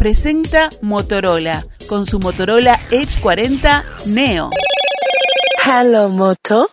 presenta Motorola con su Motorola Edge 40 Neo. Hello, Moto.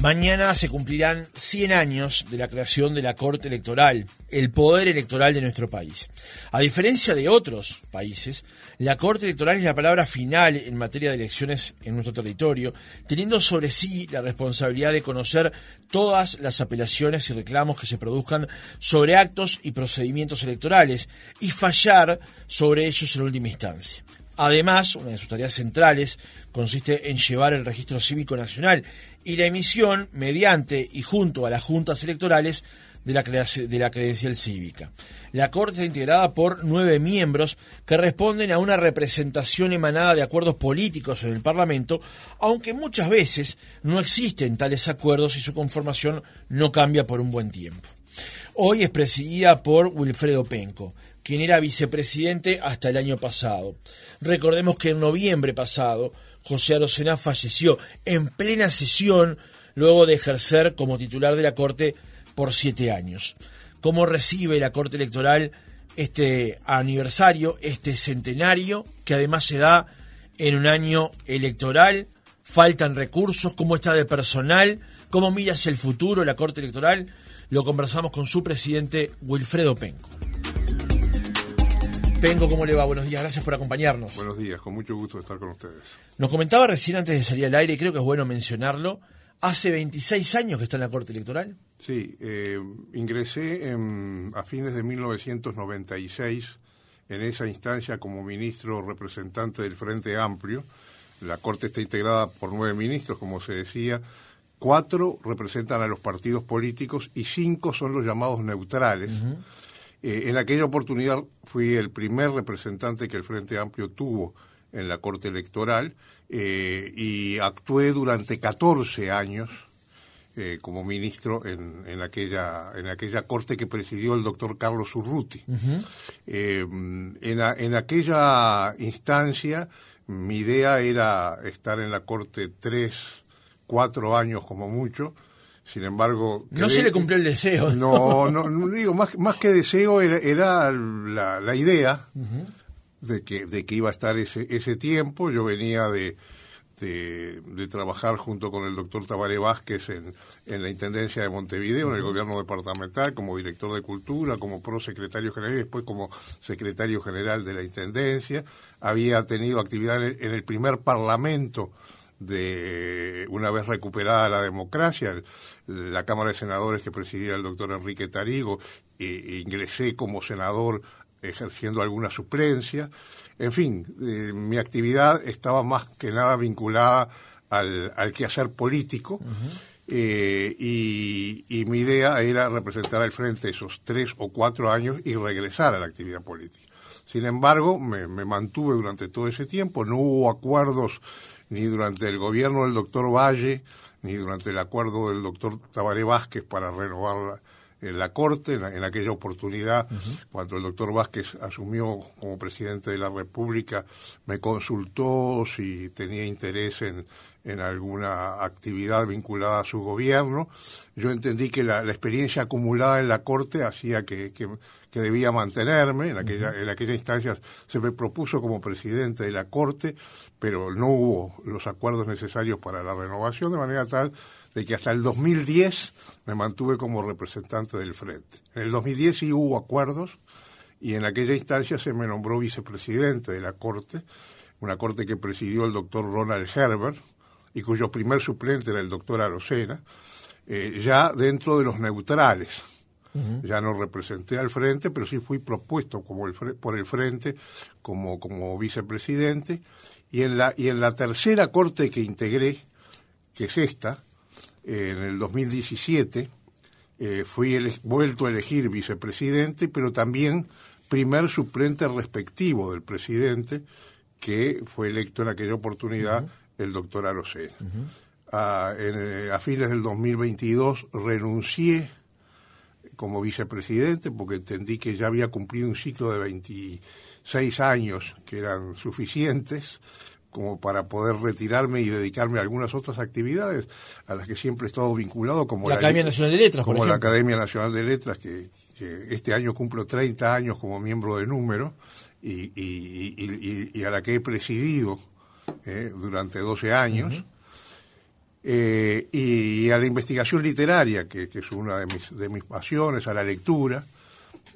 Mañana se cumplirán 100 años de la creación de la Corte Electoral, el poder electoral de nuestro país. A diferencia de otros países, la Corte Electoral es la palabra final en materia de elecciones en nuestro territorio, teniendo sobre sí la responsabilidad de conocer todas las apelaciones y reclamos que se produzcan sobre actos y procedimientos electorales y fallar sobre ellos en última instancia. Además, una de sus tareas centrales consiste en llevar el registro cívico nacional y la emisión, mediante y junto a las juntas electorales, de la, de la credencial cívica. La Corte está integrada por nueve miembros que responden a una representación emanada de acuerdos políticos en el Parlamento, aunque muchas veces no existen tales acuerdos y su conformación no cambia por un buen tiempo. Hoy es presidida por Wilfredo Penco, quien era vicepresidente hasta el año pasado. Recordemos que en noviembre pasado José Arocena falleció en plena sesión luego de ejercer como titular de la Corte por siete años. ¿Cómo recibe la Corte Electoral este aniversario, este centenario, que además se da en un año electoral? ¿Faltan recursos? ¿Cómo está de personal? ¿Cómo mira hacia el futuro la Corte Electoral? Lo conversamos con su presidente Wilfredo Penco. Penco, ¿cómo le va? Buenos días, gracias por acompañarnos. Buenos días, con mucho gusto de estar con ustedes. Nos comentaba recién antes de salir al aire, y creo que es bueno mencionarlo, hace 26 años que está en la Corte Electoral. Sí, eh, ingresé a fines de 1996 en esa instancia como ministro representante del Frente Amplio. La Corte está integrada por nueve ministros, como se decía. Cuatro representan a los partidos políticos y cinco son los llamados neutrales. Eh, en aquella oportunidad fui el primer representante que el Frente Amplio tuvo en la Corte Electoral eh, y actué durante 14 años eh, como ministro en, en, aquella, en aquella corte que presidió el doctor Carlos Urruti. en, en, aquella instancia mi idea era estar en la corte tres, cuatro años como mucho, sin embargo... No se le cumplió el deseo. No, no, no digo, más, más que deseo era, era la, la, idea de, que, de que iba a estar ese, ese tiempo. Yo venía de, de, de, trabajar junto con el doctor Tabaré Vázquez en, en la Intendencia de Montevideo, en el gobierno departamental, como director de Cultura, como prosecretario general y después como secretario general de la Intendencia. Había tenido actividad en el primer Parlamento de una vez recuperada la democracia, la Cámara de Senadores que presidía el doctor Enrique Tarigo, e, ingresé como senador ejerciendo alguna suplencia. En fin, eh, mi actividad estaba más que nada vinculada al, al quehacer político. Eh, y, y, mi idea era representar al frente esos tres o cuatro años y regresar a la actividad política. Sin embargo, me, me mantuve durante todo ese tiempo, no hubo acuerdos ni durante el gobierno del doctor Valle, ni durante el acuerdo del doctor Tabaré Vázquez para renovar la, la Corte, en, aquella oportunidad, cuando el doctor Vázquez asumió como presidente de la República, me consultó si tenía interés en, en alguna actividad vinculada a su gobierno. Yo entendí que la, experiencia acumulada en la Corte hacía que, que, debía mantenerme. En aquella, en aquella instancia se me propuso como presidente de la Corte, pero no hubo los acuerdos necesarios para la renovación, de manera tal de que hasta el 2010 me mantuve como representante del Frente. En el 2010 sí hubo acuerdos y en aquella instancia se me nombró vicepresidente de la Corte, una Corte que presidió el doctor Ronald Herbert, y cuyo primer suplente era el doctor Arocena, eh, ya dentro de los neutrales. Ya no representé al frente, pero sí fui propuesto como el, por el frente como, como vicepresidente. Y en, la, y en la tercera corte que integré, que es esta, en el 2017, eh, fui vuelto a elegir vicepresidente, pero también primer suplente respectivo del presidente, que fue electo en aquella oportunidad el doctor Arocena. a, eh, a, fines del 2022 renuncié como vicepresidente porque entendí que ya había cumplido un ciclo de 26 años que eran suficientes como para poder retirarme y dedicarme a algunas otras actividades a las que siempre he estado vinculado, como la, Academia Nacional de Letras, como la Academia Nacional de Letras, que, este año cumplo 30 años como miembro de número y, y, a la que he presidido eh, durante 12 años. Eh, y a la investigación literaria, que, es una de mis, de mis pasiones, a la lectura,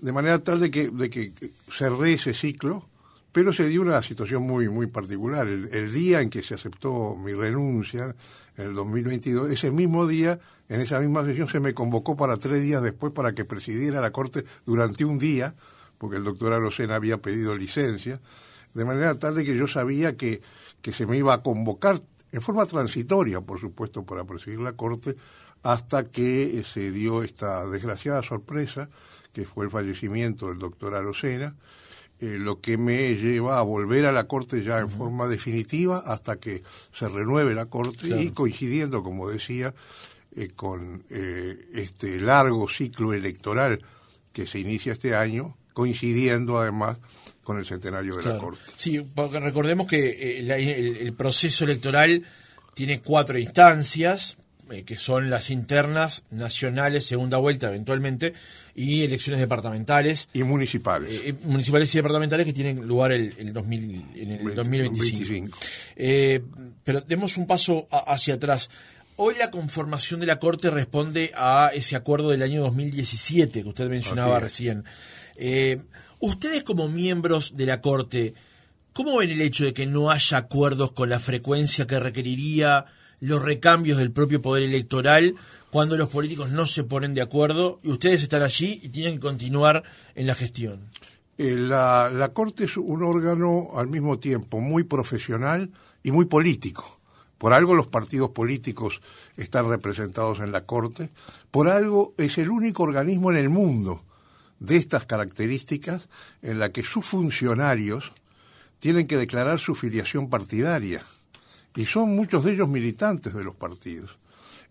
de manera tal de que, de que cerré ese ciclo pero se dio una situación muy, muy particular. El, día en que se aceptó mi renuncia, en el 2022, ese mismo día, en esa misma sesión, se me convocó para tres días después para que presidiera la Corte durante un día, porque el doctor Arocena había pedido licencia, de manera tal de que yo sabía que, que se me iba a convocar en forma transitoria, por supuesto, para presidir la Corte, hasta que se dio esta desgraciada sorpresa, que fue el fallecimiento del doctor Arocena, eh, lo que me lleva a volver a la Corte ya en forma definitiva hasta que se renueve la Corte y coincidiendo, como decía, eh, con eh, este largo ciclo electoral que se inicia este año, coincidiendo además con el centenario de la Corte. Sí, porque recordemos que el proceso electoral tiene cuatro instancias, eh, que son las internas, nacionales, segunda vuelta eventualmente, y elecciones departamentales. Y municipales. Eh, eh, municipales y departamentales que tienen lugar el, el 2000, en el 2025. pero demos un paso hacia atrás. Hoy la conformación de la Corte responde a ese acuerdo del año 2017 que usted mencionaba recién. ustedes como miembros de la Corte, ¿cómo ven el hecho de que no haya acuerdos con la frecuencia que requeriría los recambios del propio poder electoral cuando los políticos no se ponen de acuerdo y ustedes están allí y tienen que continuar en la gestión? Eh, la, la Corte es un órgano al mismo tiempo muy profesional y muy político. Por algo los partidos políticos están representados en la Corte, por algo es el único organismo en el mundo de estas características en la que sus funcionarios tienen que declarar su filiación partidaria y son muchos de ellos militantes de los partidos.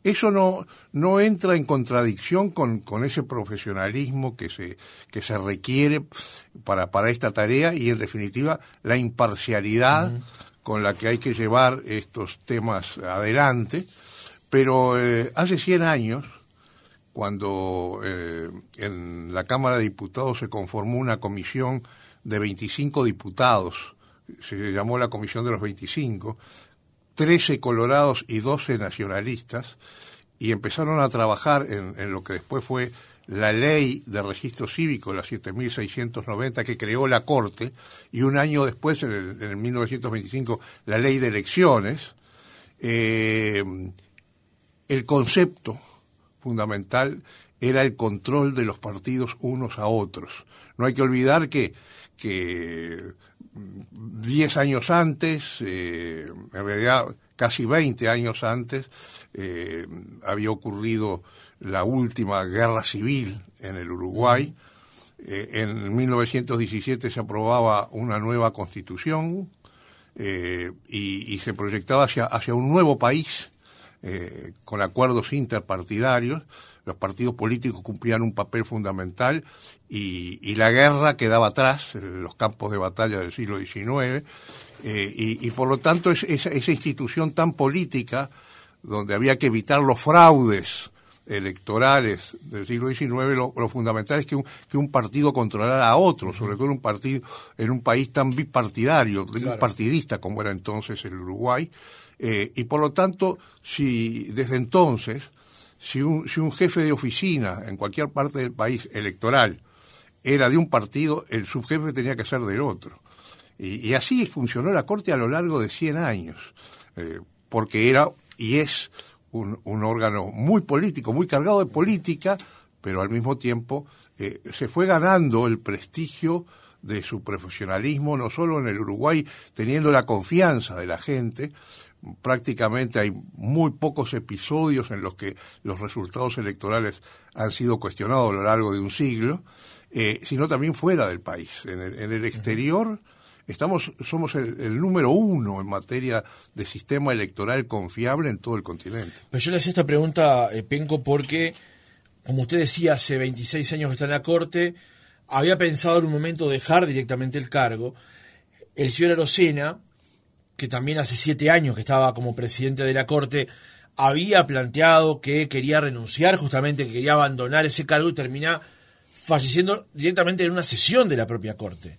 Eso no, no entra en contradicción con, con ese profesionalismo que se, que se requiere para, para esta tarea y, en definitiva, la imparcialidad con la que hay que llevar estos temas adelante. Pero eh, hace 100 años, cuando eh, en la Cámara de Diputados se conformó una comisión de 25 diputados, se llamó la Comisión de los 25, 13 colorados y 12 nacionalistas, y empezaron a trabajar en, lo que después fue la ley de registro cívico, la 7690, que creó la Corte, y un año después, en el, 1925, la ley de elecciones, eh, el concepto fundamental era el control de los partidos unos a otros. No hay que olvidar que diez años antes, eh, en realidad casi 20 años antes, eh, había ocurrido la última guerra civil en el Uruguay. Eh, en 1917 se aprobaba una nueva constitución y, se proyectaba hacia, hacia un nuevo país con acuerdos interpartidarios los partidos políticos cumplían un papel fundamental y, la guerra quedaba atrás, los campos de batalla del siglo XIX, eh, y, por lo tanto esa, institución tan política, donde había que evitar los fraudes electorales del siglo XIX, lo, fundamental es que un, que un, partido controlara a otro, sobre todo un partido en un país tan bipartidario, partidista como era entonces el Uruguay, eh, y por lo tanto, si desde entonces si un, si un jefe de oficina en cualquier parte del país electoral era de un partido, el subjefe tenía que ser del otro. Y, así funcionó la Corte a lo largo de 100 años, eh, porque era y es un, órgano muy político, muy cargado de política, pero al mismo tiempo eh, se fue ganando el prestigio de su profesionalismo, no solo en el Uruguay, teniendo la confianza de la gente, prácticamente hay muy pocos episodios en los que los resultados electorales han sido cuestionados a lo largo de un siglo, eh, sino también fuera del país. En el, exterior estamos, somos el, número uno en materia de sistema electoral confiable en todo el continente. Pero yo le hacía esta pregunta, eh, Penco, porque, como usted decía, hace 26 años que está en la Corte, había pensado en un momento dejar directamente el cargo. El señor Arocena que también hace siete años que estaba como presidente de la Corte, había planteado que quería renunciar, justamente que quería abandonar ese cargo y termina falleciendo directamente en una sesión de la propia Corte.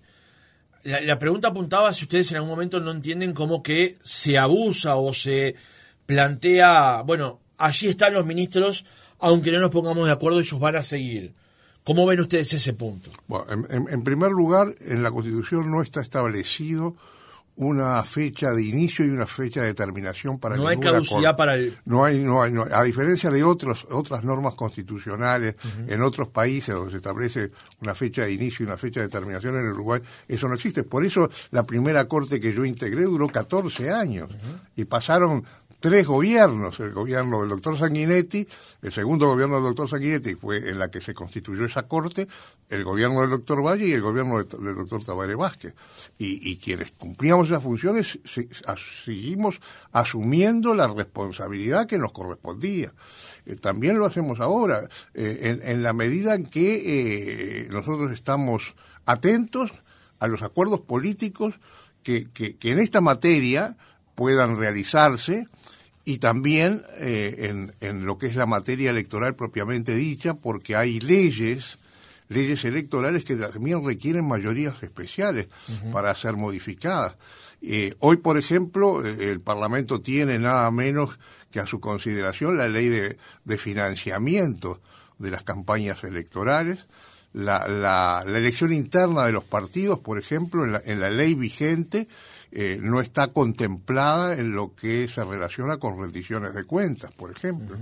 La, pregunta apuntaba si ustedes en algún momento no entienden cómo que se abusa o se plantea, bueno, allí están los ministros, aunque no nos pongamos de acuerdo, ellos van a seguir. ¿Cómo ven ustedes ese punto? Bueno, en, en primer lugar, en la Constitución no está establecido una fecha de inicio y una fecha de terminación para no hay caducidad para el no hay, no hay no a diferencia de otros otras normas constitucionales en otros países donde se establece una fecha de inicio y una fecha de terminación en Uruguay eso no existe. Por eso la primera corte que yo integré duró 14 años y pasaron tres gobiernos, el gobierno del doctor Sanguinetti, el segundo gobierno del doctor Sanguinetti fue en la que se constituyó esa corte, el gobierno del doctor Valle y el gobierno del doctor Tabaré Vázquez. Y, quienes cumplíamos esas funciones seguimos asumiendo la responsabilidad que nos correspondía. Eh, también lo hacemos ahora, eh, en, la medida en que eh, nosotros estamos atentos a los acuerdos políticos que, que en esta materia puedan realizarse y también eh, en, en, lo que es la materia electoral propiamente dicha, porque hay leyes, leyes electorales que también requieren mayorías especiales para ser modificadas. Eh, hoy, por ejemplo, eh, el Parlamento tiene nada menos que a su consideración la ley de, de financiamiento de las campañas electorales, la, la, la, elección interna de los partidos, por ejemplo, en la, en la ley vigente, eh, no está contemplada en lo que se relaciona con rendiciones de cuentas, por ejemplo.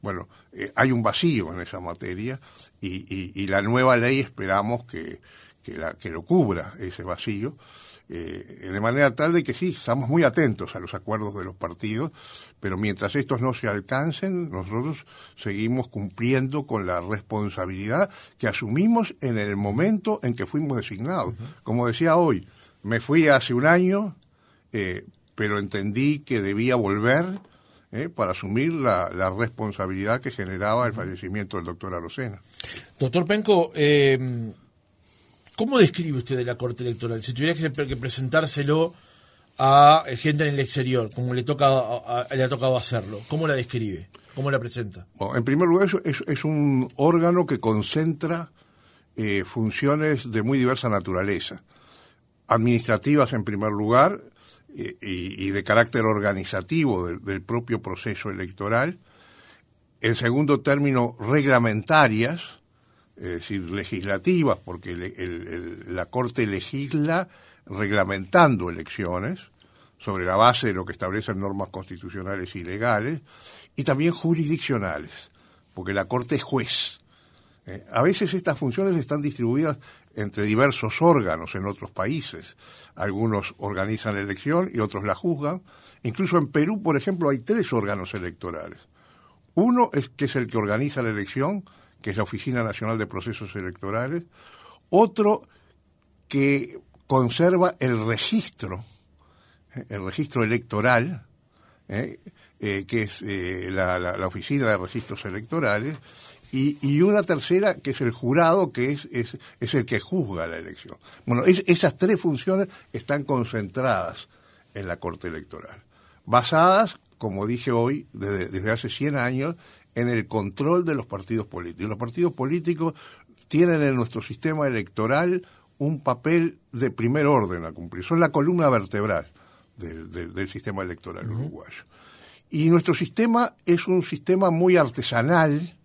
Bueno, eh, hay un vacío en esa materia y, y, la nueva ley esperamos que, que, la, que lo cubra ese vacío. Eh, de manera tal de que sí, estamos muy atentos a los acuerdos de los partidos, pero mientras estos no se alcancen, nosotros seguimos cumpliendo con la responsabilidad que asumimos en el momento en que fuimos designados. Como decía hoy, me fui hace un año, eh, pero entendí que debía volver eh, para asumir la, responsabilidad que generaba el fallecimiento del doctor Arocena. Doctor Penco, eh, ¿cómo describe usted de la Corte Electoral? Si tuviera que, presentárselo a gente en el exterior, como le, toca, le ha tocado hacerlo, ¿cómo la describe? ¿Cómo la presenta? en primer lugar, es, es un órgano que concentra funciones de muy diversa naturaleza administrativas en primer lugar y, de carácter organizativo del, propio proceso electoral. En segundo término, reglamentarias, es decir, legislativas, porque la Corte legisla reglamentando elecciones sobre la base de lo que establecen normas constitucionales y legales, y también jurisdiccionales, porque la Corte es juez. Eh, a veces estas funciones están distribuidas entre diversos órganos en otros países. Algunos organizan la elección y otros la juzgan. Incluso en Perú, por ejemplo, hay tres órganos electorales. Uno es que es el que organiza la elección, que es la Oficina Nacional de Procesos Electorales. Otro que conserva el registro, eh, el registro electoral, eh, eh, que es la, la Oficina de Registros Electorales y, y, una tercera que es el jurado, que es, es, es el que juzga la elección. Bueno, esas tres funciones están concentradas en la Corte Electoral, basadas, como dije hoy, desde, desde hace 100 años, en el control de los partidos políticos. Los partidos políticos tienen en nuestro sistema electoral un papel de primer orden a cumplir. Son la columna vertebral del, del, sistema electoral uruguayo. Y nuestro sistema es un sistema muy artesanal,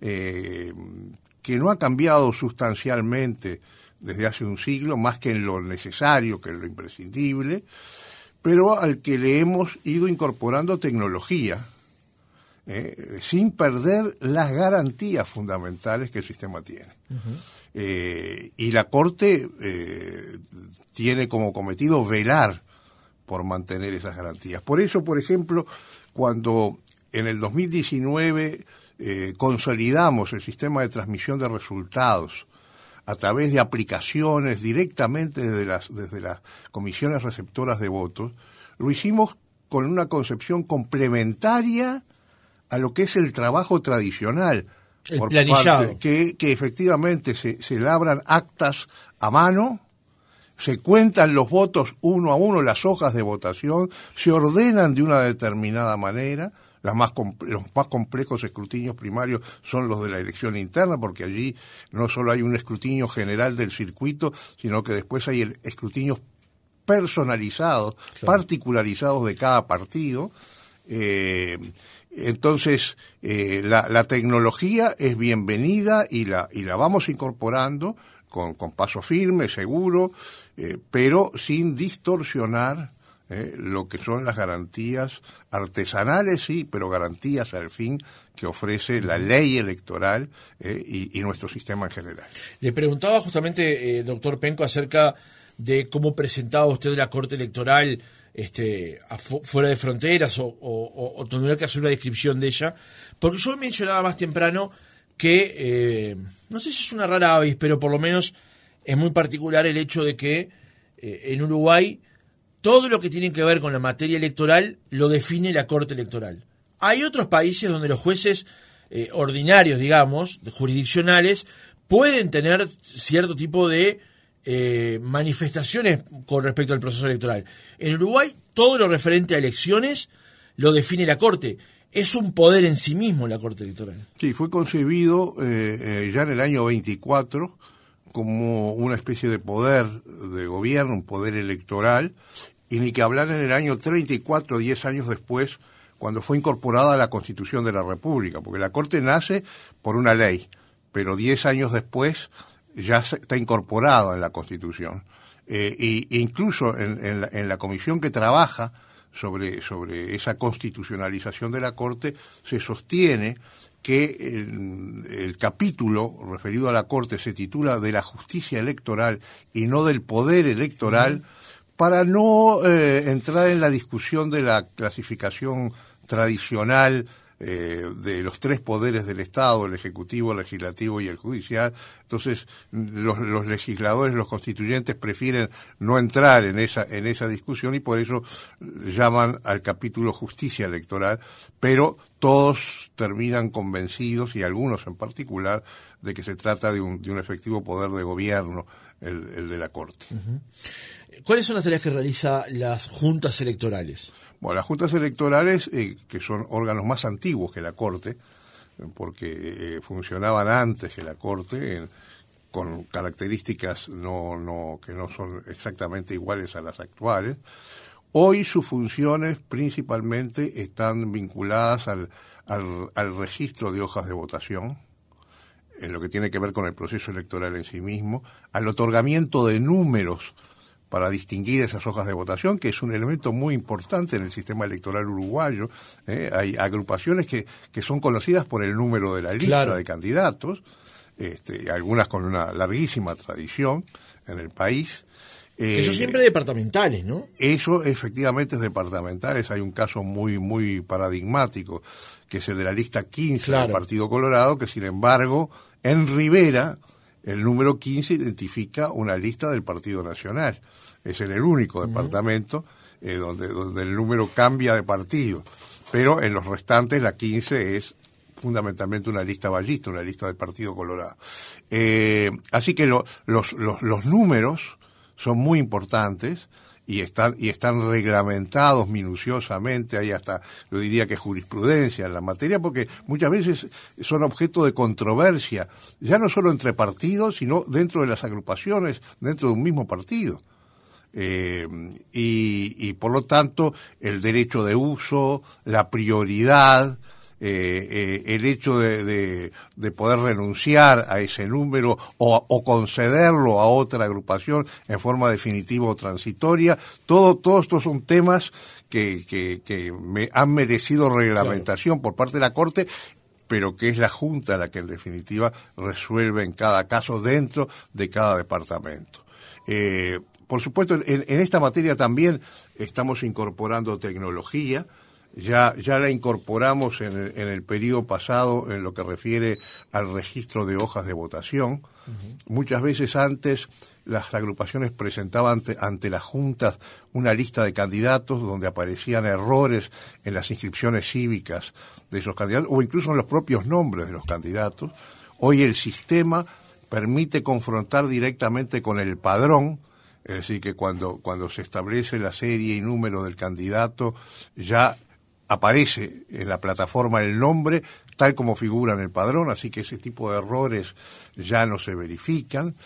eh, que no ha cambiado sustancialmente desde hace un siglo, más que en lo necesario, que en lo imprescindible, pero al que le hemos ido incorporando tecnología, eh, sin perder las garantías fundamentales que el sistema tiene. Eh, y la Corte tiene como cometido velar por mantener esas garantías. Por eso, por ejemplo, cuando en el 2019 eh, consolidamos el sistema de transmisión de resultados a través de aplicaciones directamente desde las, desde las comisiones receptoras de votos, lo hicimos con una concepción complementaria a lo que es el trabajo tradicional. por Parte, que, que efectivamente se, se labran actas a mano, se cuentan los votos uno a uno, las hojas de votación, se ordenan de una determinada manera, las más los más complejos escrutinios primarios son los de la elección interna, porque allí no solo hay un escrutinio general del circuito, sino que después hay el escrutinios personalizados, particularizados de cada partido. Eh, entonces, eh, la, la, tecnología es bienvenida y la, y la vamos incorporando con, con paso firme, seguro, eh, pero sin distorsionar eh, lo que son las garantías artesanales, sí, pero garantías al fin que ofrece la ley electoral eh, y, y, nuestro sistema en general. Le preguntaba justamente, eh, doctor Penco, acerca de cómo presentaba usted la Corte Electoral este, fuera de fronteras o, o, o, tendría que hacer una descripción de ella, porque yo mencionaba más temprano que, eh, no sé si es una rara avis, pero por lo menos es muy particular el hecho de que en Uruguay todo lo que tiene que ver con la materia electoral lo define la Corte Electoral. Hay otros países donde los jueces eh, ordinarios, digamos, jurisdiccionales, pueden tener cierto tipo de eh, manifestaciones con respecto al proceso electoral. En Uruguay, todo lo referente a elecciones lo define la Corte. Es un poder en sí mismo la Corte Electoral. Sí, fue concebido eh, eh, ya en el año 24 como una especie de poder de gobierno, un poder electoral, y ni que hablar en el año 34, 10 años después, cuando fue incorporada a la Constitución de la República, porque la Corte nace por una ley, pero 10 años después ya está incorporado en la Constitución. Eh, e incluso en, la, en, la, comisión que trabaja sobre, sobre esa constitucionalización de la Corte se sostiene que el, capítulo referido a la Corte se titula de la justicia electoral y no del poder electoral. Para no eh, entrar en la discusión de la clasificación tradicional eh, de los tres poderes del Estado, el Ejecutivo, el Legislativo y el Judicial. Entonces, los, los, legisladores, los constituyentes prefieren no entrar en esa, en esa discusión y por eso llaman al capítulo justicia electoral, pero todos terminan convencidos, y algunos en particular, de que se trata de un, de un efectivo poder de gobierno, el, el de la Corte. Uh -huh. ¿Cuáles son las tareas que realiza las juntas electorales? Bueno, las juntas electorales, eh, que son órganos más antiguos que la Corte, porque eh, funcionaban antes que la Corte, en, con características no, no, que no son exactamente iguales a las actuales, hoy sus funciones principalmente están vinculadas al, al, al registro de hojas de votación, en lo que tiene que ver con el proceso electoral en sí mismo, al otorgamiento de números para distinguir esas hojas de votación, que es un elemento muy importante en el sistema electoral uruguayo. ¿eh? Hay agrupaciones que, que son conocidas por el número de la lista claro. de candidatos, este, algunas con una larguísima tradición en el país. Eh, eso siempre departamentales, ¿no? Eso efectivamente es departamentales. Hay un caso muy, muy paradigmático, que es el de la lista 15 claro. del Partido Colorado, que sin embargo, en Rivera, el número 15 identifica una lista del Partido Nacional. Es en el único departamento eh, donde, donde el número cambia de partido. Pero en los restantes la 15 es fundamentalmente una lista ballista, una lista del Partido Colorado. Eh, así que lo, los, los, los números son muy importantes y están y están reglamentados minuciosamente. Hay hasta yo diría que jurisprudencia en la materia porque muchas veces son objeto de controversia ya no solo entre partidos sino dentro de las agrupaciones dentro de un mismo partido. Eh, y, y por lo tanto el derecho de uso la prioridad eh, eh, el hecho de, de, de, poder renunciar a ese número o, o, concederlo a otra agrupación en forma definitiva o transitoria, todo, todos estos son temas que, que, que me han merecido reglamentación claro. por parte de la Corte pero que es la Junta la que en definitiva resuelve en cada caso dentro de cada departamento. Eh, por supuesto, en, en, esta materia también estamos incorporando tecnología, ya, ya la incorporamos en el, en el periodo pasado en lo que refiere al registro de hojas de votación. Uh -huh. Muchas veces antes las agrupaciones presentaban ante, ante las juntas una lista de candidatos donde aparecían errores en las inscripciones cívicas de esos candidatos o incluso en los propios nombres de los candidatos. Hoy el sistema permite confrontar directamente con el padrón Es decir, que cuando, cuando se establece la serie y número del candidato, ya aparece en la plataforma el nombre tal como figura en el padrón, así que ese tipo de errores ya no se verifican.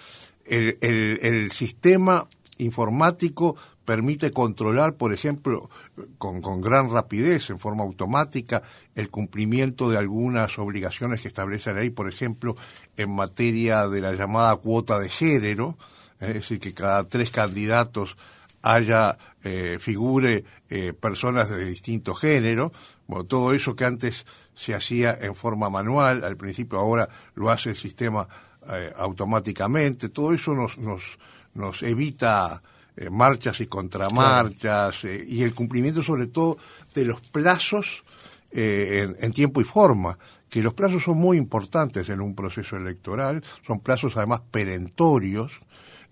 El, sistema informático permite controlar, por ejemplo, con, con, gran rapidez, en forma automática, el cumplimiento de algunas obligaciones que establece la ley, por ejemplo, en materia de la llamada cuota de género, es decir, que cada tres candidatos haya, eh, figure eh, personas de distinto género, bueno, todo eso que antes se hacía en forma manual, al principio ahora lo hace el sistema eh, automáticamente, todo eso nos, nos, nos evita eh, marchas y contramarchas eh, y el cumplimiento sobre todo de los plazos en, en, tiempo y forma, que los plazos son muy importantes en un proceso electoral, son plazos además perentorios,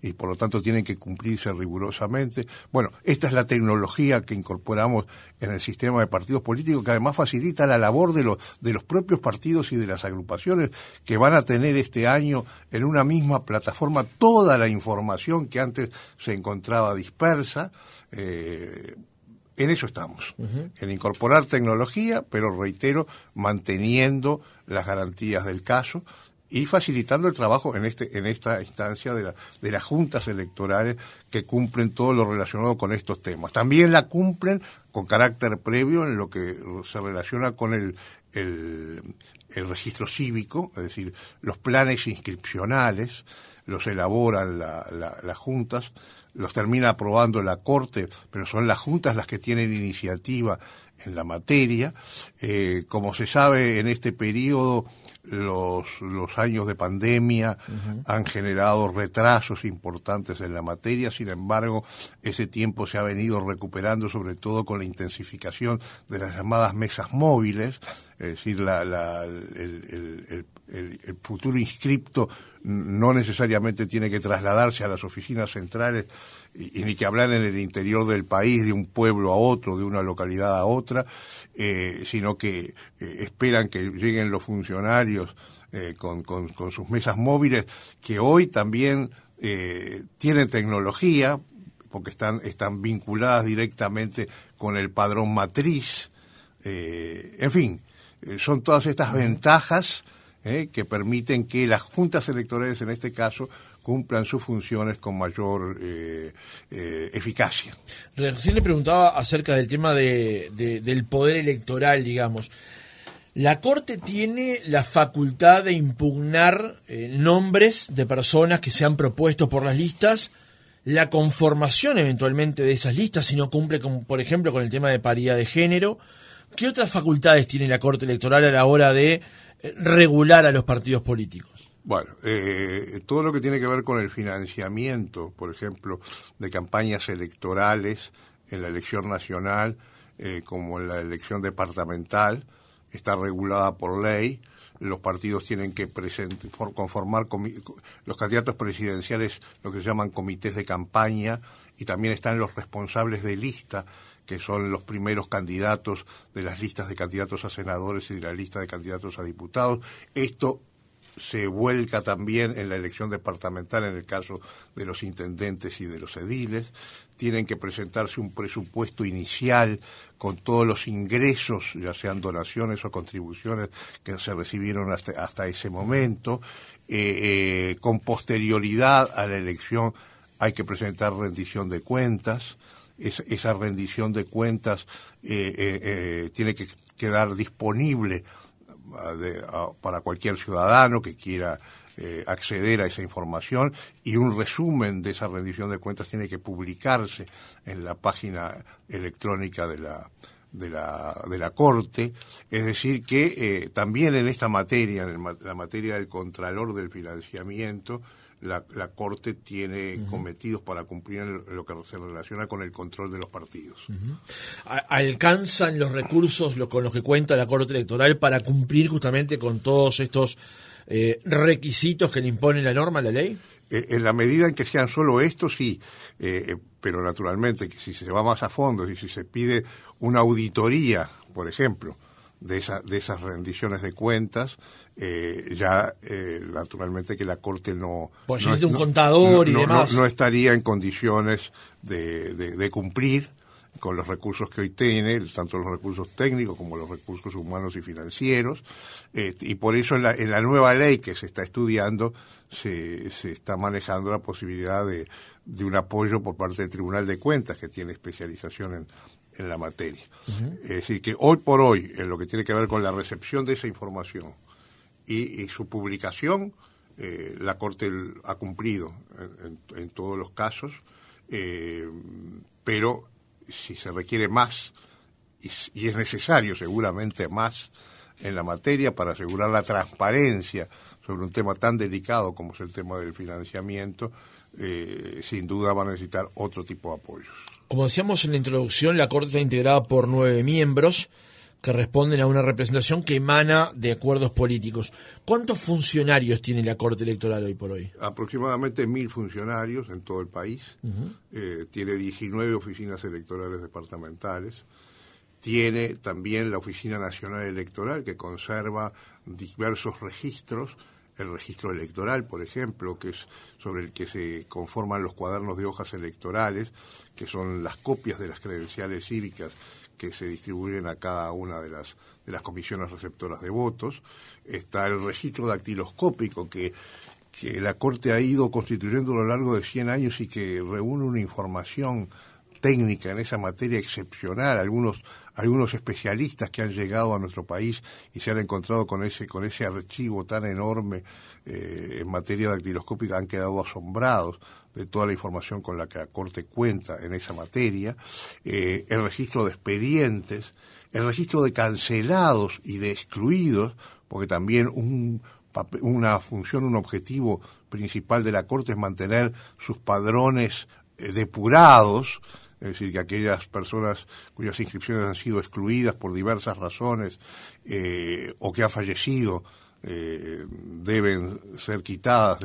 y por lo tanto tienen que cumplirse rigurosamente. Bueno, esta es la tecnología que incorporamos en el sistema de partidos políticos que además facilita la labor de los, de los propios partidos y de las agrupaciones que van a tener este año en una misma plataforma toda la información que antes se encontraba dispersa. Eh, en eso estamos, uh -huh. en incorporar tecnología, pero reitero, manteniendo las garantías del caso y facilitando el trabajo en este en esta instancia de, la, de las juntas electorales que cumplen todo lo relacionado con estos temas. También la cumplen con carácter previo en lo que se relaciona con el, el, registro cívico, es decir, los planes inscripcionales, los elaboran la, la, las juntas, los termina aprobando la Corte, pero son las juntas las que tienen iniciativa en la materia. Eh, como se sabe, en este periodo los, los años de pandemia uh -huh. han generado retrasos importantes en la materia, sin embargo, ese tiempo se ha venido recuperando, sobre todo con la intensificación de las llamadas mesas móviles, es decir, la, la, el, el, el, el, futuro inscripto no necesariamente tiene que trasladarse a las oficinas centrales y, y, ni que hablar en el interior del país, de un pueblo a otro, de una localidad a otra, eh, sino que eh, esperan que lleguen los funcionarios eh, con, con, con, sus mesas móviles, que hoy también tienen tecnología, porque están, están vinculadas directamente con el padrón matriz. En fin, son todas estas ventajas eh, que permiten que las juntas electorales, en este caso, cumplan sus funciones con mayor eh, eh, eficacia. Recién le preguntaba acerca del tema de, de, del poder electoral, digamos. La Corte tiene la facultad de impugnar eh, nombres de personas que se han propuesto por las listas, la conformación eventualmente de esas listas, si no cumple, con, por ejemplo, con el tema de paridad de género. ¿Qué otras facultades tiene la Corte Electoral a la hora de regular a los partidos políticos? Bueno, eh, todo lo que tiene que ver con el financiamiento, por ejemplo, de campañas electorales en la elección nacional, eh, como en la elección departamental, está regulada por ley. Los partidos tienen que conformar los candidatos presidenciales, lo que se llaman comités de campaña, y también están los responsables de lista, que son los primeros candidatos de las listas de candidatos a senadores y de la lista de candidatos a diputados. Esto se vuelca también en la elección departamental en el caso de los intendentes y de los ediles. Tienen que presentarse un presupuesto inicial con todos los ingresos, ya sean donaciones o contribuciones que se recibieron hasta, hasta ese momento. Eh, eh, con posterioridad a la elección hay que presentar rendición de cuentas. Es, esa rendición de cuentas eh, tiene que quedar disponible de, a, para cualquier ciudadano que quiera eh, acceder a esa información y un resumen de esa rendición de cuentas tiene que publicarse en la página electrónica de la de la de la corte. Es decir que eh, también en esta materia en la materia del contralor del financiamiento la, la Corte tiene uh -huh. cometidos para cumplir lo que se relaciona con el control de los partidos. Uh -huh. ¿Alcanzan los recursos lo, con los que cuenta la Corte Electoral para cumplir justamente con todos estos eh, requisitos que le impone la norma, la ley? Eh, en la medida en que sean solo estos, sí, eh, pero naturalmente que si se va más a fondo y si se pide una auditoría, por ejemplo, de, esa, de esas rendiciones de cuentas, eh, ya eh, naturalmente que la Corte no... Pues no, un contador y demás. No, estaría en condiciones de, de, cumplir con los recursos que hoy tiene, tanto los recursos técnicos como los recursos humanos y financieros, eh, y por eso en la, en la nueva ley que se está estudiando se, se está manejando la posibilidad de, de un apoyo por parte del Tribunal de Cuentas, que tiene especialización en, en la materia. Es decir, que hoy por hoy, en lo que tiene que ver con la recepción de esa información y, su publicación, eh, la Corte ha cumplido en, todos los casos, eh, pero si se requiere más, y, y, es necesario seguramente más en la materia para asegurar la transparencia sobre un tema tan delicado como es el tema del financiamiento, eh, sin duda va a necesitar otro tipo de apoyos. Como decíamos en la introducción, la Corte está integrada por nueve miembros que responden a una representación que emana de acuerdos políticos. ¿Cuántos funcionarios tiene la Corte Electoral hoy por hoy? Aproximadamente mil funcionarios en todo el país. Eh, tiene 19 oficinas electorales departamentales. Tiene también la Oficina Nacional Electoral que conserva diversos registros el registro electoral, por ejemplo, que es sobre el que se conforman los cuadernos de hojas electorales, que son las copias de las credenciales cívicas que se distribuyen a cada una de las de las comisiones receptoras de votos. Está el registro dactiloscópico que que la Corte ha ido constituyendo a lo largo de 100 años y que reúne una información técnica en esa materia excepcional. Algunos algunos especialistas que han llegado a nuestro país y se han encontrado con ese, con ese archivo tan enorme eh, en materia dactiloscópica han quedado asombrados de toda la información con la que la Corte cuenta en esa materia, eh, el registro de expedientes, el registro de cancelados y de excluidos, porque también un, una función, un objetivo principal de la Corte es mantener sus padrones eh, depurados, es decir, que aquellas personas cuyas inscripciones han sido excluidas por diversas razones eh, o que han fallecido eh, deben ser quitadas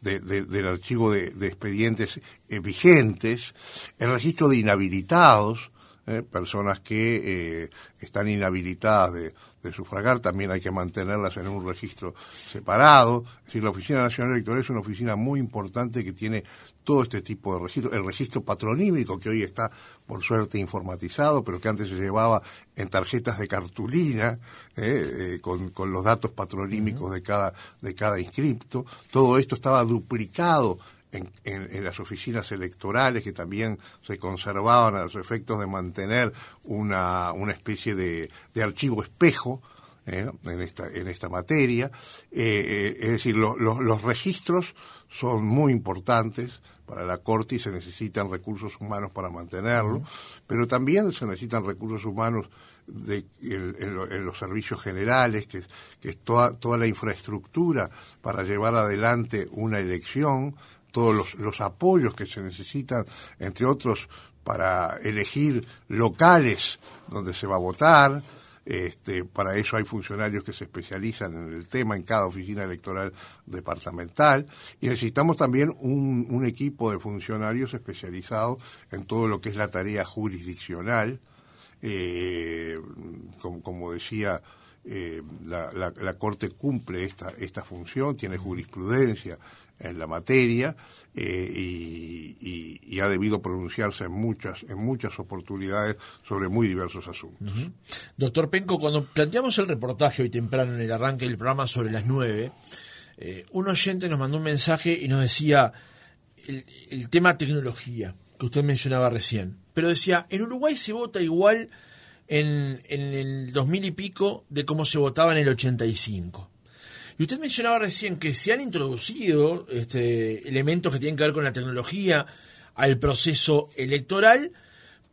del archivo de, expedientes eh, vigentes, el registro de inhabilitados, personas que están inhabilitadas de, de, sufragar, también hay que mantenerlas en un registro separado. Es decir, la Oficina Nacional Electoral es una oficina muy importante que tiene todo este tipo de registros, el registro patronímico que hoy está por suerte informatizado, pero que antes se llevaba en tarjetas de cartulina eh, eh, con, con, los datos patronímicos de cada de cada inscripto. Todo esto estaba duplicado en, en, las oficinas electorales que también se conservaban a los efectos de mantener una, una especie de, de archivo espejo eh, en, esta, en esta materia. es decir, los registros son muy importantes para la Corte y se necesitan recursos humanos para mantenerlo, pero también se necesitan recursos humanos en, los servicios generales, que, es toda, la infraestructura para llevar adelante una elección, todos los apoyos que se necesitan, entre otros, para elegir locales donde se va a votar, este, para eso hay funcionarios que se especializan en el tema en cada oficina electoral departamental y necesitamos también un, equipo de funcionarios especializados en todo lo que es la tarea jurisdiccional. Eh, como, decía, eh, la, Corte cumple esta función, tiene jurisprudencia en la materia eh, y, ha debido pronunciarse en muchas en muchas oportunidades sobre muy diversos asuntos. Doctor Penco, cuando planteamos el reportaje hoy temprano en el arranque del programa sobre las nueve, eh, un oyente nos mandó un mensaje y nos decía el, tema tecnología que usted mencionaba recién, pero decía en Uruguay se vota igual en, en el 2000 y pico de cómo se votaba en el 85. Y usted mencionaba recién que se han introducido este, elementos que tienen que ver con la tecnología al proceso electoral,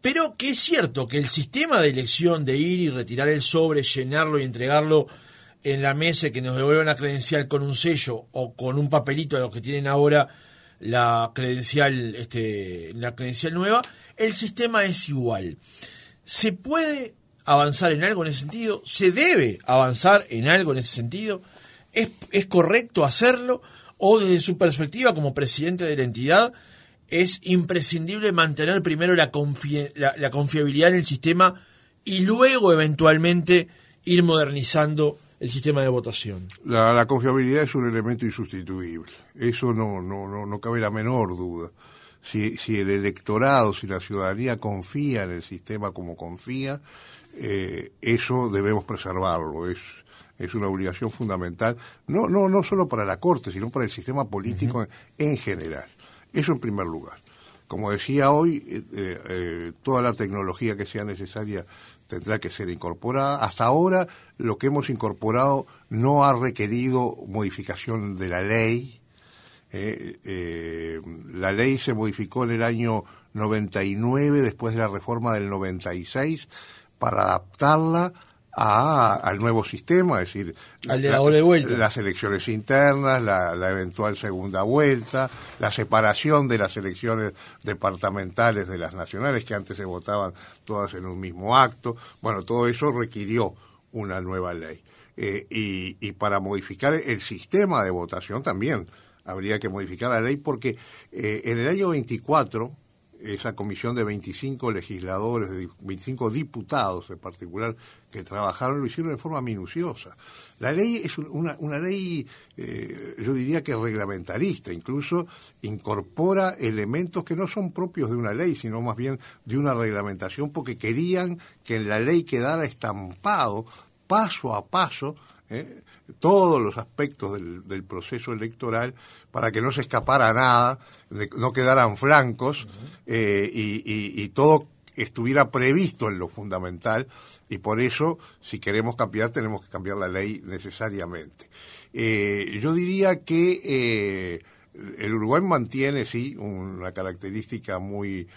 pero que es cierto que el sistema de elección de ir y retirar el sobre, llenarlo y entregarlo en la mesa que nos devuelvan la credencial con un sello o con un papelito a los que tienen ahora la credencial, este, la credencial nueva, el sistema es igual. ¿Se puede avanzar en algo en ese sentido? ¿Se debe avanzar en algo en ese sentido? ¿Es, ¿Es correcto hacerlo? ¿O desde su perspectiva como presidente de la entidad es imprescindible mantener primero la, confiabilidad en el sistema y luego eventualmente ir modernizando el sistema de votación? La, la confiabilidad es un elemento insustituible. Eso no, no, no, no cabe la menor duda. Si, si el electorado, si la ciudadanía confía en el sistema como confía, eh, eso debemos preservarlo. Es, es una obligación fundamental, no, no, no solo para la Corte, sino para el sistema político en general. Eso en primer lugar. Como decía hoy, eh, eh, toda la tecnología que sea necesaria tendrá que ser incorporada. Hasta ahora lo que hemos incorporado no ha requerido modificación de la ley. Eh, la ley se modificó en el año 99, después de la reforma del 96, para adaptarla al nuevo sistema, es decir, al de la doble vuelta. las elecciones internas, la, eventual segunda vuelta, la separación de las elecciones departamentales de las nacionales, que antes se votaban todas en un mismo acto. Bueno, todo eso requirió una nueva ley. Eh, y, y, para modificar el sistema de votación también habría que modificar la ley porque eh, en el año 24 esa comisión de 25 legisladores, de 25 diputados en particular, que trabajaron, lo hicieron de forma minuciosa. La ley es una, una ley, eh, yo diría que reglamentarista, incluso incorpora elementos que no son propios de una ley, sino más bien de una reglamentación, porque querían que en la ley quedara estampado paso a paso ¿eh? Todos los aspectos del, proceso electoral para que no se escapara nada, no quedaran flancos eh, y, todo estuviera previsto en lo fundamental y por eso si queremos cambiar tenemos que cambiar la ley necesariamente. Eh, yo diría que el Uruguay mantiene sí una característica muy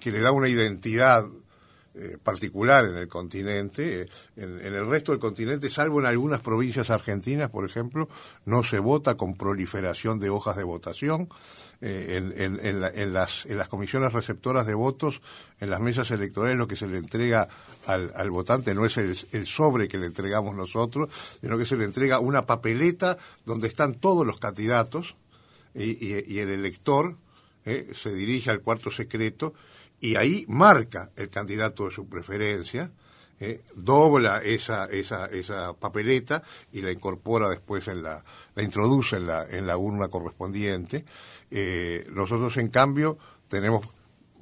que le da una identidad eh, particular en el continente. En, el resto del continente, salvo en algunas provincias argentinas, por ejemplo, no se vota con proliferación de hojas de votación. Eh, en, las, comisiones receptoras de votos, en las mesas electorales, lo que se le entrega al, votante no es el, sobre que le entregamos nosotros, sino que se le entrega una papeleta donde están todos los candidatos y, el elector eh, se dirige al cuarto secreto y ahí marca el candidato de su preferencia, eh, dobla esa, esa, esa papeleta y la incorpora después en la, la introduce en la, en la urna correspondiente. Eh, nosotros, en cambio, tenemos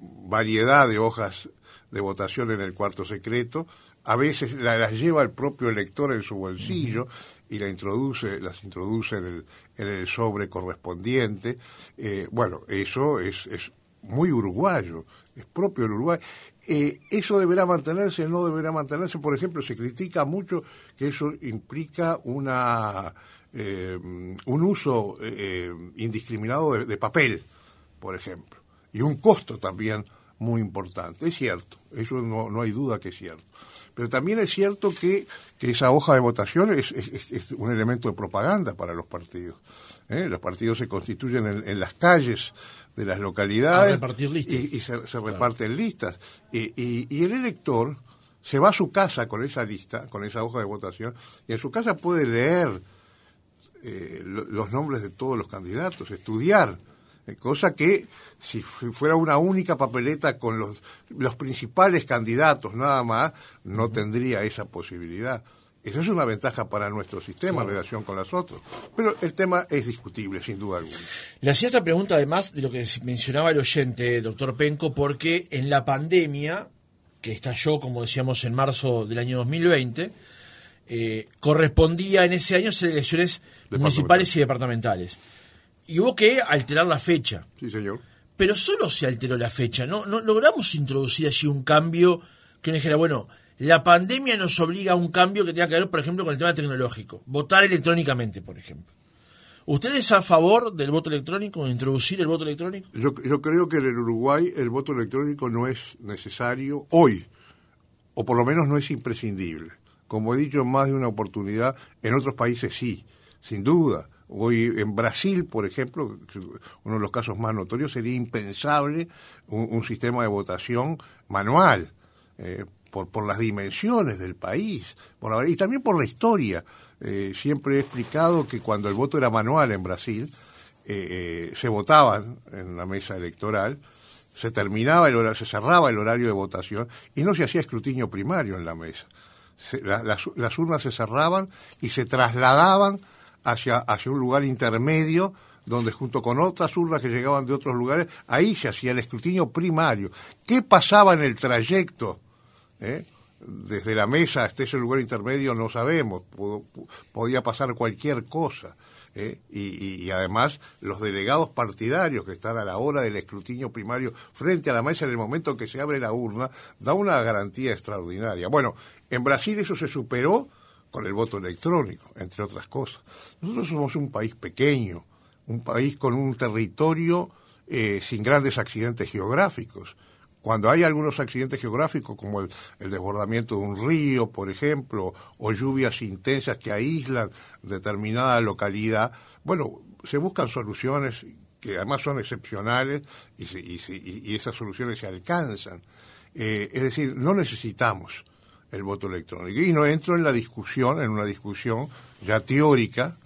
variedad de hojas de votación en el cuarto secreto. A veces las lleva el propio elector en su bolsillo y la introduce, las introduce en el, en el sobre correspondiente. Eh, bueno, eso es, es muy uruguayo es propio del Uruguay. Eh, ¿Eso deberá mantenerse? ¿No deberá mantenerse? Por ejemplo, se critica mucho que eso implica una eh, un uso eh, indiscriminado de, papel, por ejemplo, y un costo también muy importante. Es cierto, eso no, no hay duda que es cierto. Pero también es cierto que, que esa hoja de votación es, es, un elemento de propaganda para los partidos. Los partidos se constituyen en las calles de las localidades y, se, reparten listas. Y, y, el elector se va a su casa con esa lista, con esa hoja de votación, y en su casa puede leer eh, los nombres de todos los candidatos, estudiar, eh, cosa que si fuera una única papeleta con los, los principales candidatos nada más, no tendría esa posibilidad. Esa es una ventaja para nuestro sistema en relación con las otras. Pero el tema es discutible, sin duda alguna. Le hacía esta pregunta además de lo que mencionaba el oyente, doctor Penco, porque en la pandemia, que estalló, como decíamos, en marzo del año 2020, eh, correspondía en ese año ser elecciones municipales y departamentales. Y hubo que alterar la fecha. Sí, señor. Pero solo se alteró la fecha, ¿no? no logramos introducir allí un cambio que uno dijera, bueno, la pandemia nos obliga a un cambio que tenga que ver, por ejemplo, con el tema tecnológico. Votar electrónicamente, por ejemplo. ¿Usted es a favor del voto electrónico, de introducir el voto electrónico? Yo, creo que en el Uruguay el voto electrónico no es necesario hoy, o por lo menos no es imprescindible. Como he dicho en más de una oportunidad, en otros países sí, sin duda. Hoy en Brasil, por ejemplo, uno de los casos más notorios, sería impensable un, sistema de votación manual. Eh, por, por las dimensiones del país y también por la historia. Eh, siempre he explicado que cuando el voto era manual en Brasil, eh, eh, se votaban en la mesa electoral, se terminaba el horario, se cerraba el horario de votación y no se hacía escrutinio primario en la mesa. las, urnas se cerraban y se trasladaban hacia, hacia un lugar intermedio donde junto con otras urnas que llegaban de otros lugares, ahí se hacía el escrutinio primario. ¿Qué pasaba en el trayecto? ¿Eh? Desde la mesa hasta ese lugar intermedio no sabemos, podía pasar cualquier cosa. ¿eh? Y, además los delegados partidarios que están a la hora del escrutinio primario frente a la mesa en el momento en que se abre la urna, da una garantía extraordinaria. Bueno, en Brasil eso se superó con el voto electrónico, entre otras cosas. Nosotros somos un país pequeño, un país con un territorio eh, sin grandes accidentes geográficos. Cuando hay algunos accidentes geográficos, como el, desbordamiento de un río, por ejemplo, o lluvias intensas que aíslan determinada localidad, bueno, se buscan soluciones que además son excepcionales y, esas soluciones se alcanzan. Eh, es decir, no necesitamos el voto electrónico. Y no entro en la discusión, en una discusión ya teórica,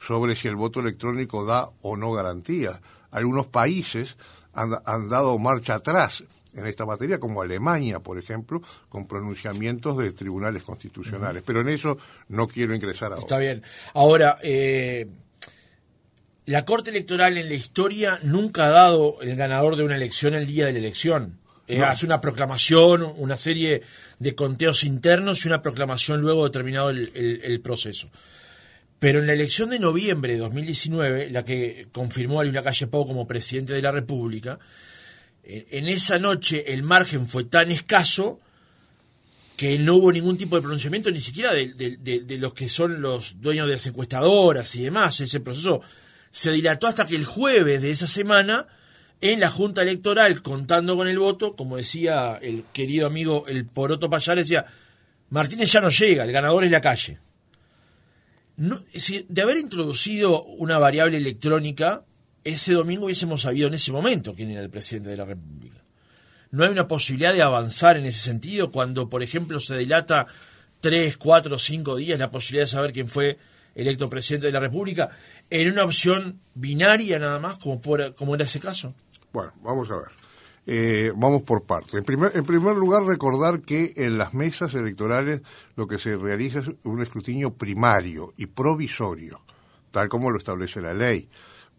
sobre si el voto electrónico da o no garantía. Algunos países han, dado marcha atrás en esta materia, como Alemania, por ejemplo, con pronunciamientos de tribunales constitucionales. Pero en eso no quiero ingresar ahora. Está bien. Ahora, eh, la Corte Electoral en la historia nunca ha dado el ganador de una elección el día de la elección. Eh, hace una proclamación, una serie de conteos internos y una proclamación luego de terminado el proceso. Pero en la elección de noviembre de 2019, la que confirmó a Luis Lacalle Pou como presidente de la República, en esa noche el margen fue tan escaso que no hubo ningún tipo de pronunciamiento, ni siquiera de, los que son los dueños de las encuestadoras y demás. Ese proceso se dilató hasta que el jueves de esa semana, en la Junta Electoral, contando con el voto, como decía el querido amigo el Poroto Payar, decía, Martínez ya no llega, el ganador es la calle de haber introducido una variable electrónica, ese domingo hubiésemos sabido en ese momento quién era el presidente de la República. No hay una posibilidad de avanzar en ese sentido cuando, por ejemplo, se dilata tres, cuatro, cinco días la posibilidad de saber quién fue electo presidente de la República en una opción binaria nada más, como, como era ese caso. Bueno, vamos a ver. Eh, vamos por partes. En primer, en primer lugar, recordar que en las mesas electorales lo que se realiza es un escrutinio primario y provisorio, tal como lo establece la ley.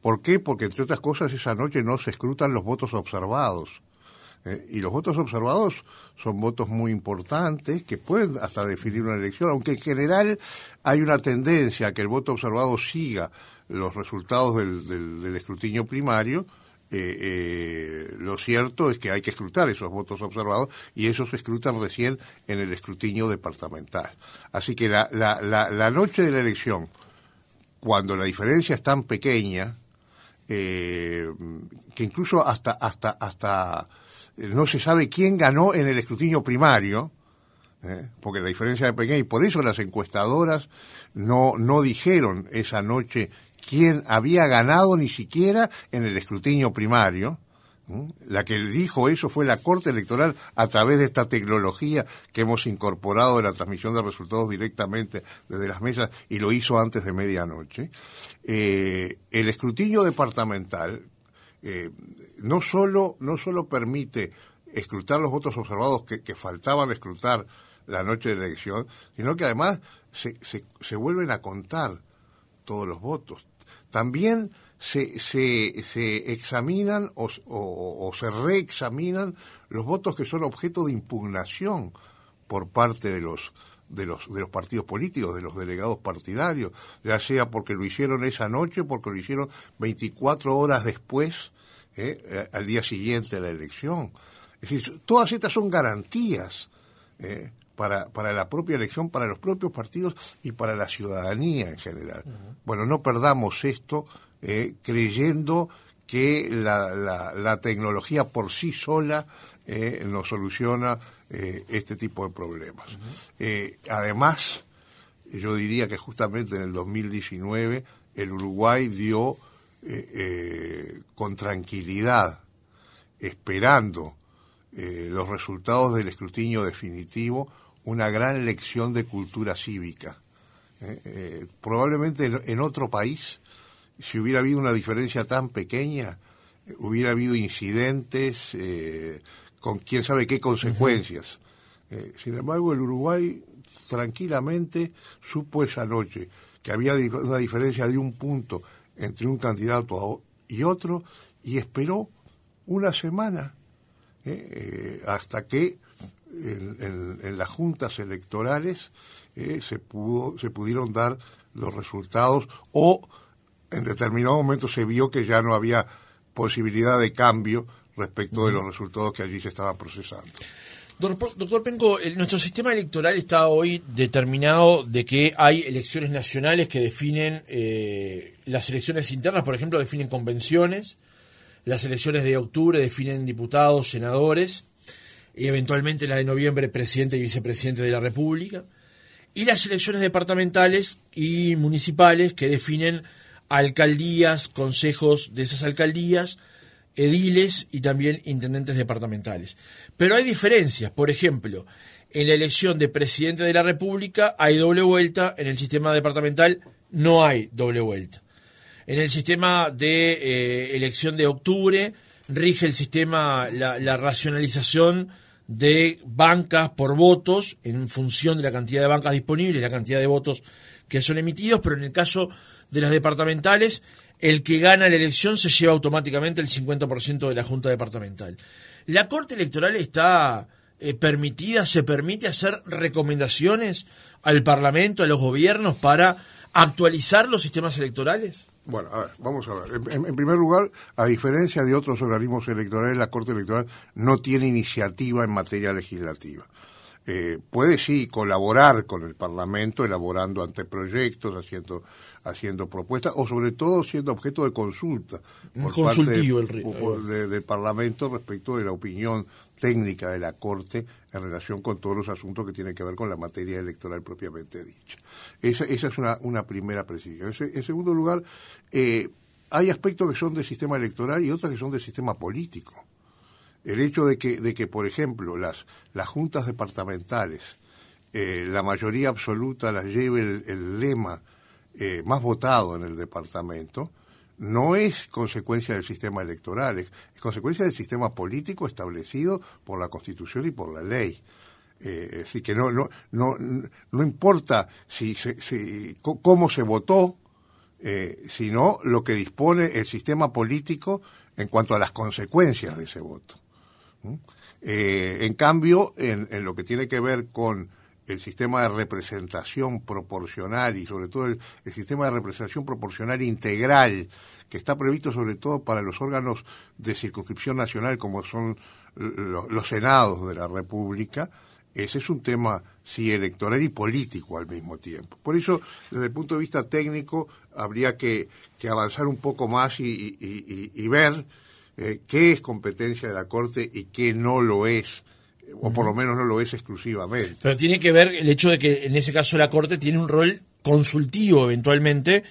¿Por qué? Porque, entre otras cosas, esa noche no se escrutan los votos observados. Eh, y los votos observados son votos muy importantes que pueden hasta definir una elección, aunque en general hay una tendencia a que el voto observado siga los resultados del, del escrutinio primario, eh, eh, lo cierto es que hay que escrutar esos votos observados y esos se escrutan recién en el escrutinio departamental. Así que la, la, la, noche de la elección, cuando la diferencia es tan pequeña, eh, que incluso hasta, hasta, hasta no se sabe quién ganó en el escrutinio primario, porque la diferencia es pequeña y por eso las encuestadoras no, no dijeron esa noche quien había ganado ni siquiera en el escrutinio primario. La que dijo eso fue la Corte Electoral a través de esta tecnología que hemos incorporado de la transmisión de resultados directamente desde las mesas y lo hizo antes de medianoche. Eh, el escrutinio departamental eh, no, solo, no solo permite escrutar los votos observados que, faltaban escrutar la noche de la elección, sino que además se, se vuelven a contar todos los votos también se, se, se examinan o, se reexaminan los votos que son objeto de impugnación por parte de los de los de los partidos políticos, de los delegados partidarios, ya sea porque lo hicieron esa noche, porque lo hicieron 24 horas después, eh, al día siguiente de la elección. Es decir, todas estas son garantías eh, para, para la propia elección, para los propios partidos y para la ciudadanía en general. Bueno, no perdamos esto eh, creyendo que la, la, tecnología por sí sola eh, nos soluciona eh, este tipo de problemas. además, yo diría que justamente en el 2019 el Uruguay dio con tranquilidad, esperando los resultados del escrutinio definitivo, una gran lección de cultura cívica. Eh, eh, probablemente en, otro país, si hubiera habido una diferencia tan pequeña, hubiera habido incidentes eh, con quién sabe qué consecuencias. sin embargo, el Uruguay tranquilamente supo esa noche que había una diferencia de un punto entre un candidato y otro y esperó una semana hasta que en, las juntas electorales eh, se pudo se pudieron dar los resultados o en determinado momento se vio que ya no había posibilidad de cambio respecto de los resultados que allí se estaban procesando. Doctor Penco, nuestro sistema electoral está hoy determinado de que hay elecciones nacionales que definen eh, las elecciones internas, por ejemplo, definen convenciones, las elecciones de octubre definen diputados, senadores, y eventualmente la de noviembre presidente y vicepresidente de la República, y las elecciones departamentales y municipales que definen alcaldías, consejos de esas alcaldías, ediles y también intendentes departamentales. Pero hay diferencias, por ejemplo, en la elección de presidente de la República hay doble vuelta, en el sistema departamental no hay doble vuelta. En el sistema de eh, elección de octubre rige el sistema, la, la racionalización de bancas por votos en función de la cantidad de bancas disponibles, la cantidad de votos que son emitidos, pero en el caso de las departamentales el que gana la elección se lleva automáticamente el 50% de la Junta Departamental. ¿La Corte Electoral está eh, permitida, se permite hacer recomendaciones al Parlamento, a los gobiernos para actualizar los sistemas electorales? Bueno, a ver, vamos a ver. En, primer lugar, a diferencia de otros organismos electorales, la Corte Electoral no tiene iniciativa en materia legislativa. Eh, puede sí colaborar con el Parlamento elaborando anteproyectos, haciendo haciendo propuestas o sobre todo siendo objeto de consulta por Consultivo parte el, del Parlamento respecto de la opinión técnica de la Corte en relación con todos los asuntos que tienen que ver con la materia electoral propiamente dicha. Esa, esa es una, primera precisión. en segundo lugar, eh, hay aspectos que son del sistema electoral y otros que son del sistema político. El hecho de que, de que por ejemplo, las, las juntas departamentales, eh, la mayoría absoluta las lleve el lema eh, más votado en el departamento, no es consecuencia del sistema electoral, es, consecuencia del sistema político establecido por la Constitución y por la ley. Eh, así que no, no, no, no importa si, si, cómo se votó, eh, sino lo que dispone el sistema político en cuanto a las consecuencias de ese voto. en cambio, en, en, lo que tiene que ver con el sistema de representación proporcional y sobre todo el, sistema de representación proporcional integral que está previsto sobre todo para los órganos de circunscripción nacional como son los, senados de la República, ese es un tema sí electoral y político al mismo tiempo. Por eso, desde el punto de vista técnico, habría que, avanzar un poco más y, ver eh, qué es competencia de la Corte y qué no lo es o por lo menos no lo es exclusivamente. Pero tiene que ver el hecho de que en ese caso la Corte tiene un rol consultivo eventualmente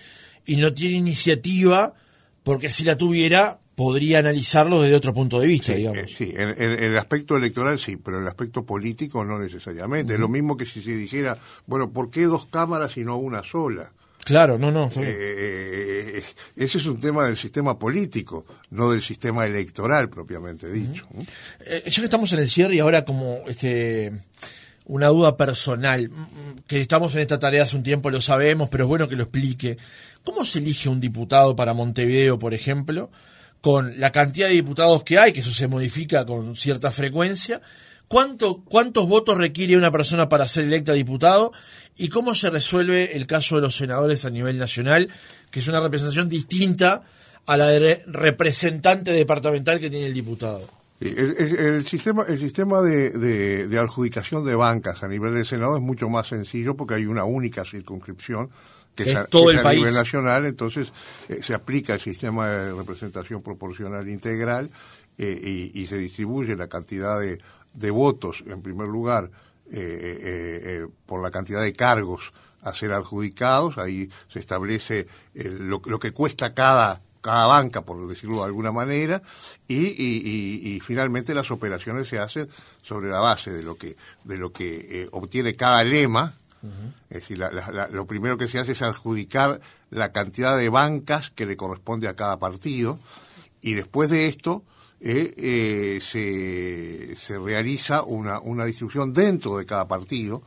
y no tiene iniciativa porque si la tuviera podría analizarlo desde otro punto de vista, digamos. Eh, sí, en, el aspecto electoral sí, pero en el aspecto político no necesariamente. Es lo mismo que si se dijera, bueno, ¿por qué dos cámaras y no una sola? Claro, no, no. Eh, ese es un tema del sistema político, no del sistema electoral propiamente dicho. Eh, ya que estamos en el cierre y ahora como este una duda personal, mm, mm, que estamos en esta tarea hace un tiempo, lo sabemos, pero es bueno que lo explique. ¿Cómo se elige un diputado para Montevideo, por ejemplo, con la cantidad de diputados que hay, que eso se modifica con cierta frecuencia? ¿Cuánto, ¿Cuántos votos requiere una persona para ser electa diputado? ¿Y cómo se resuelve el caso de los senadores a nivel nacional, que es una representación distinta a la de representante departamental que tiene el diputado? El, sistema, el sistema de, adjudicación de bancas a nivel del Senado es mucho más sencillo porque hay una única circunscripción que, es, todo el a nivel nacional, entonces eh, se aplica el sistema de representación proporcional integral eh, y, se distribuye la cantidad de, de votos, en primer lugar, eh, eh, eh, por la cantidad de cargos a ser adjudicados, ahí se establece lo, que cuesta cada cada banca, por decirlo de alguna manera, y, finalmente las operaciones se hacen sobre la base de lo que de lo que obtiene cada lema. Es decir, lo primero que se hace es adjudicar la cantidad de bancas que le corresponde a cada partido, y después de esto eh, eh, se, realiza una, una, distribución dentro de cada partido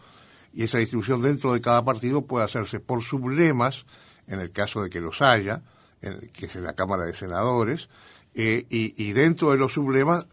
y esa distribución dentro de cada partido puede hacerse por sublemas, en el caso de que los haya, que es en la Cámara de Senadores, eh, y, dentro de los sublemas,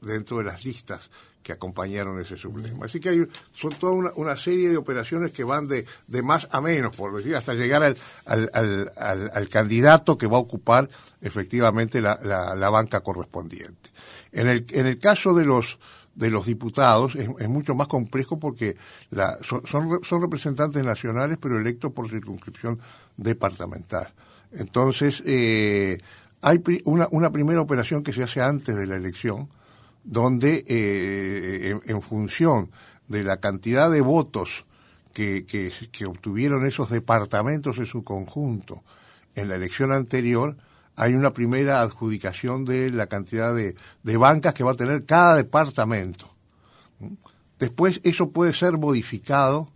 dentro de las listas que acompañaron ese sublema. Así que hay, son toda una, serie de operaciones que van de, de, más a menos, por decir, hasta llegar al, al, al, candidato que va a ocupar efectivamente la, la, banca correspondiente. En el, en el caso de los de los diputados es, mucho más complejo porque la, son, son, representantes nacionales pero electos por circunscripción departamental. Entonces, eh, hay una, una primera operación que se hace antes de la elección, donde eh, en, función de la cantidad de votos que, que, obtuvieron esos departamentos en su conjunto en la elección anterior, hay una primera adjudicación de la cantidad de, de bancas que va a tener cada departamento. Después eso puede ser modificado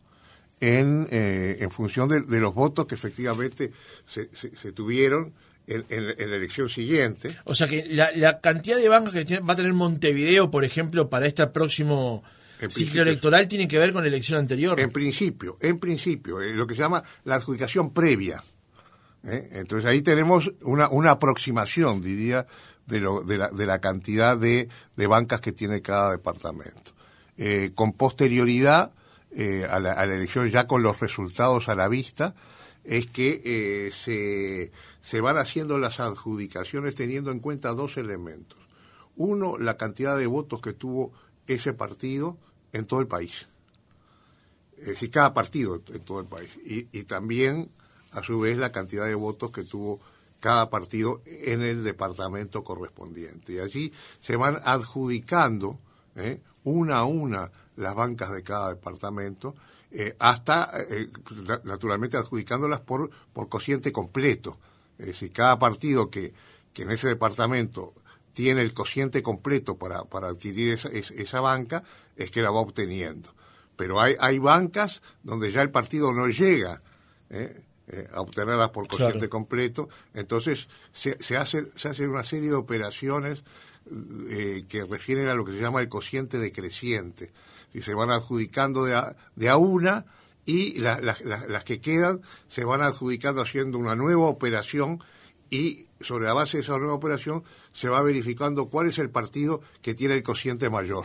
en, eh, en función de, de, los votos que efectivamente se, se tuvieron en, la elección siguiente. O sea que la, cantidad de bancos que va a tener Montevideo, por ejemplo, para este próximo ciclo electoral tiene que ver con la elección anterior. En principio, en principio, eh, lo que se llama la adjudicación previa. ¿eh? Entonces ahí tenemos una, una aproximación, diría, de, lo, de, la, de la cantidad de, de bancas que tiene cada departamento. Eh, con posterioridad a la, a, la, elección, ya con los resultados a la vista, es que se se van haciendo las adjudicaciones teniendo en cuenta dos elementos. Uno, la cantidad de votos que tuvo ese partido en todo el país. Es decir, cada partido en todo el país. Y, también, a su vez, la cantidad de votos que tuvo cada partido en el departamento correspondiente. Y allí se van adjudicando ¿eh? una a una las bancas de cada departamento, eh, hasta, eh, naturalmente, adjudicándolas por, por cociente completo. Es decir, cada partido que, que en ese departamento tiene el cociente completo para, para adquirir esa, esa, banca, es que la va obteniendo. Pero hay, hay bancas donde ya el partido no llega ¿eh? Eh, a obtenerlas por cociente completo, entonces se, se, hace, se hace una serie de operaciones eh, que refieren a lo que se llama el cociente decreciente. Si se van adjudicando de a, de a una, y las que quedan se van adjudicando haciendo una nueva operación y sobre la base de esa nueva operación se va verificando cuál es el partido que tiene el cociente mayor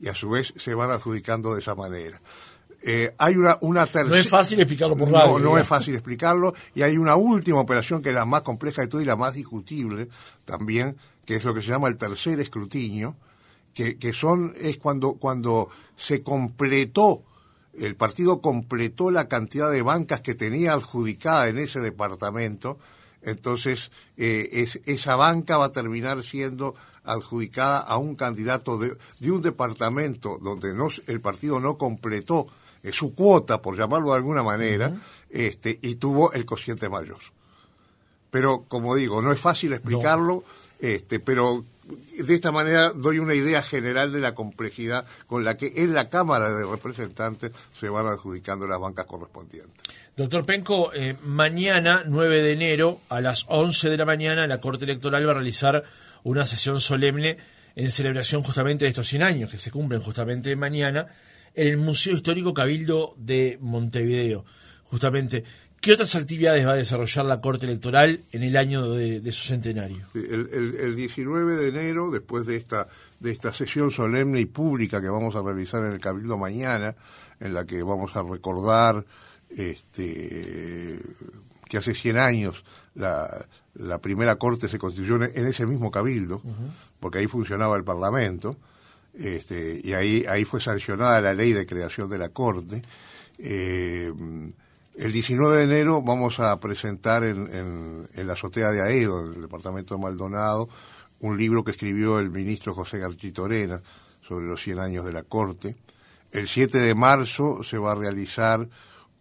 y a su vez se van adjudicando de esa manera. Eh, hay una, una tercera... No es fácil explicarlo por radio. No, no es fácil explicarlo. Y hay una última operación que es la más compleja de todo y la más discutible también, que es lo que se llama el tercer escrutinio, que, que son, es cuando, cuando se completó el partido completó la cantidad de bancas que tenía adjudicada en ese departamento, entonces eh, esa banca va a terminar siendo adjudicada a un candidato de, un departamento donde no, el partido no completó eh, su cuota, por llamarlo de alguna manera, este, y tuvo el cociente mayor. Pero, como digo, no es fácil explicarlo, este, pero de esta manera doy una idea general de la complejidad con la que en la Cámara de Representantes se van adjudicando las bancas correspondientes. Doctor Penco, eh, mañana, 9 de enero, a las 11 de la mañana, la Corte Electoral va a realizar una sesión solemne en celebración justamente de estos 100 años, que se cumplen justamente mañana, en el Museo Histórico Cabildo de Montevideo. Justamente, ¿Qué otras actividades va a desarrollar la Corte Electoral en el año de, su centenario? El, 19 de enero, después de esta, de esta sesión solemne y pública que vamos a realizar en el Cabildo mañana, en la que vamos a recordar este, que hace 100 años la, primera Corte se constituyó en ese mismo Cabildo, porque ahí funcionaba el Parlamento, este, y ahí, ahí fue sancionada la ley de creación de la Corte. Eh, el 19 de enero vamos a presentar en, en, la azotea de Aedo, en el departamento de Maldonado, un libro que escribió el ministro José Garchitorena sobre los 100 años de la Corte. El 7 de marzo se va a realizar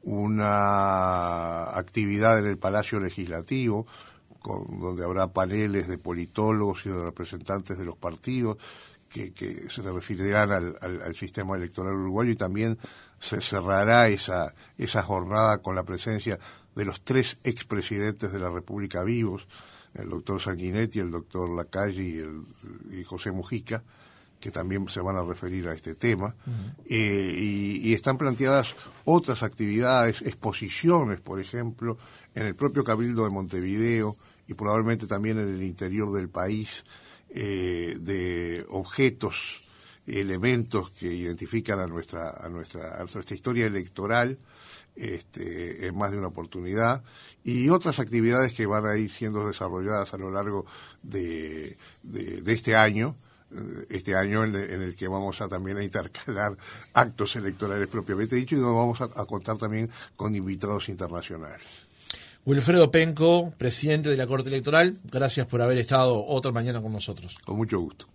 una actividad en el Palacio Legislativo, con, donde habrá paneles de politólogos y de representantes de los partidos que, se referirán al sistema electoral uruguayo y también se cerrará esa, esa jornada con la presencia de los tres expresidentes de la República vivos, el doctor Sanguinetti, el doctor Lacalle y, el, y José Mujica, que también se van a referir a este tema, eh, y, y, están planteadas otras actividades, exposiciones, por ejemplo, en el propio Cabildo de Montevideo y probablemente también en el interior del país, eh, de objetos, elementos que identifican a nuestra, a nuestra, a nuestra historia electoral, este, en más de una oportunidad y otras actividades que van a ir siendo desarrolladas a lo largo de, de este año eh, este año en, el que vamos a también a intercalar actos electorales propiamente dicho y nos vamos a, a contar también con invitados internacionales. Wilfredo Penco, presidente de la Corte Electoral, gracias por haber estado otra mañana con nosotros. Con mucho gusto.